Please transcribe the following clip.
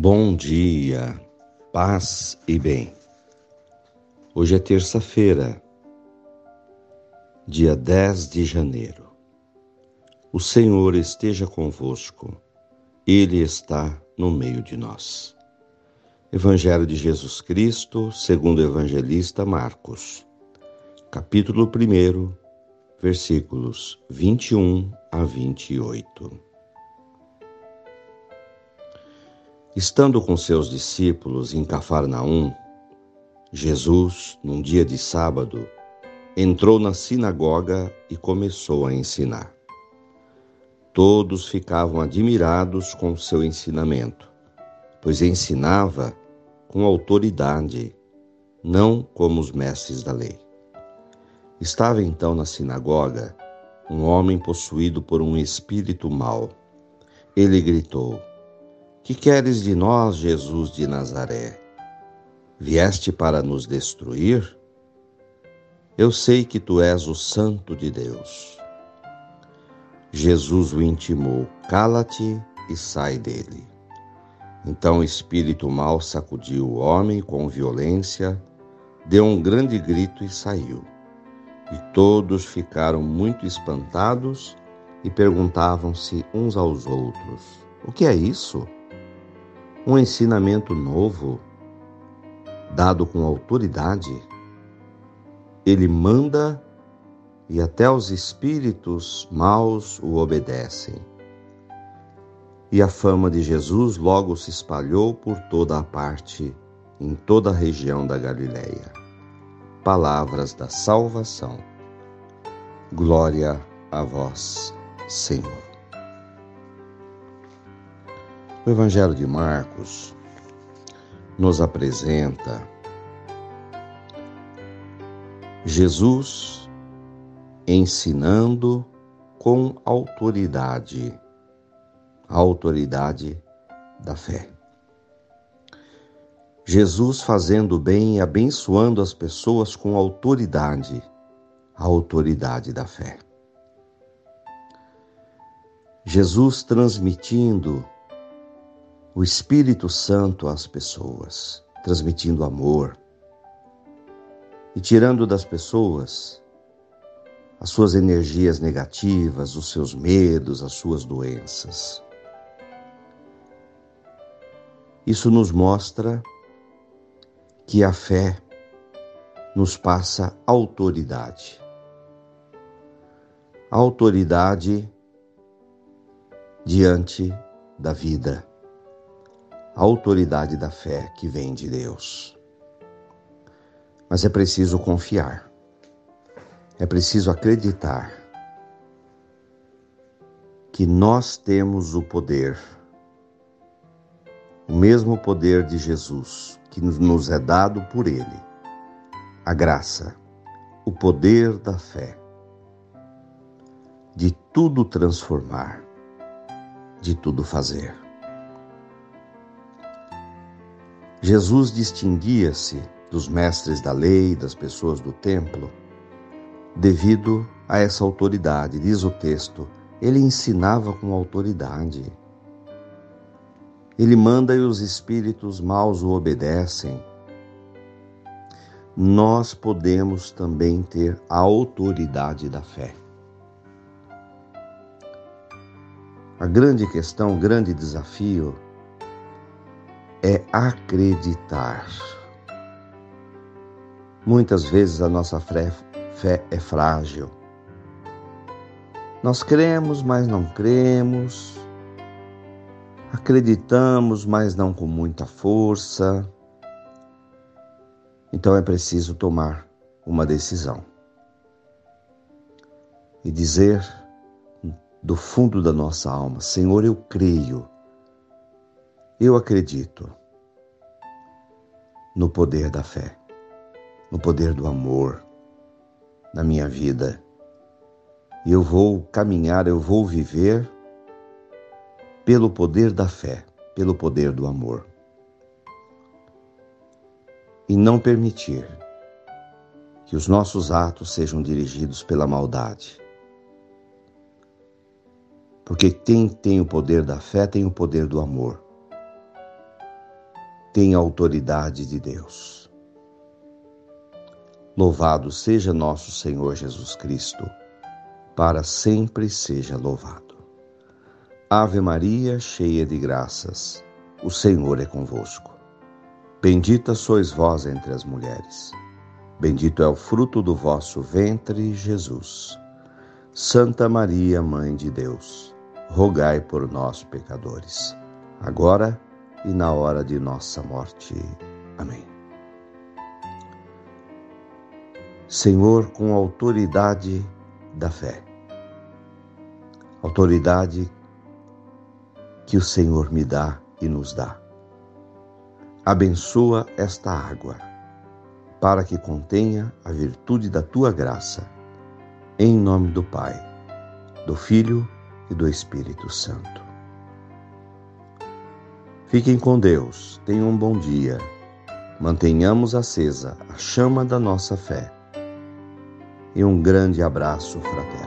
Bom dia, paz e bem. Hoje é terça-feira, dia 10 de janeiro. O Senhor esteja convosco, Ele está no meio de nós. Evangelho de Jesus Cristo, segundo o evangelista Marcos, capítulo 1, versículos 21 a 28. Estando com seus discípulos em Cafarnaum, Jesus, num dia de sábado, entrou na sinagoga e começou a ensinar. Todos ficavam admirados com seu ensinamento, pois ensinava com autoridade, não como os mestres da lei. Estava então na sinagoga um homem possuído por um espírito mau. Ele gritou: que queres de nós, Jesus de Nazaré? Vieste para nos destruir? Eu sei que tu és o Santo de Deus. Jesus o intimou: cala-te e sai dele. Então o espírito mau sacudiu o homem com violência, deu um grande grito e saiu. E todos ficaram muito espantados e perguntavam-se uns aos outros: O que é isso? Um ensinamento novo, dado com autoridade. Ele manda e até os espíritos maus o obedecem. E a fama de Jesus logo se espalhou por toda a parte, em toda a região da Galileia. Palavras da salvação. Glória a vós, Senhor. O Evangelho de Marcos nos apresenta Jesus ensinando com autoridade, a autoridade da fé. Jesus fazendo bem e abençoando as pessoas com autoridade, a autoridade da fé. Jesus transmitindo o Espírito Santo às pessoas, transmitindo amor e tirando das pessoas as suas energias negativas, os seus medos, as suas doenças. Isso nos mostra que a fé nos passa autoridade. Autoridade diante da vida a autoridade da fé que vem de Deus. Mas é preciso confiar, é preciso acreditar que nós temos o poder, o mesmo poder de Jesus que nos é dado por Ele, a graça, o poder da fé, de tudo transformar, de tudo fazer. Jesus distinguia-se dos mestres da lei, das pessoas do templo, devido a essa autoridade. Diz o texto, ele ensinava com autoridade. Ele manda e os espíritos maus o obedecem. Nós podemos também ter a autoridade da fé. A grande questão, o grande desafio é acreditar. Muitas vezes a nossa fé, é frágil. Nós cremos, mas não cremos. Acreditamos, mas não com muita força. Então é preciso tomar uma decisão e dizer do fundo da nossa alma: Senhor, eu creio eu acredito no poder da fé, no poder do amor na minha vida. Eu vou caminhar, eu vou viver pelo poder da fé, pelo poder do amor. E não permitir que os nossos atos sejam dirigidos pela maldade. Porque quem tem o poder da fé tem o poder do amor. Tem autoridade de Deus. Louvado seja nosso Senhor Jesus Cristo, para sempre seja louvado. Ave Maria, cheia de graças, o Senhor é convosco. Bendita sois vós entre as mulheres. Bendito é o fruto do vosso ventre, Jesus. Santa Maria, Mãe de Deus, rogai por nós, pecadores, agora e na hora de nossa morte. Amém. Senhor, com autoridade da fé, autoridade que o Senhor me dá e nos dá. Abençoa esta água, para que contenha a virtude da tua graça. Em nome do Pai, do Filho e do Espírito Santo. Fiquem com Deus, tenham um bom dia. Mantenhamos acesa a chama da nossa fé. E um grande abraço fraterno.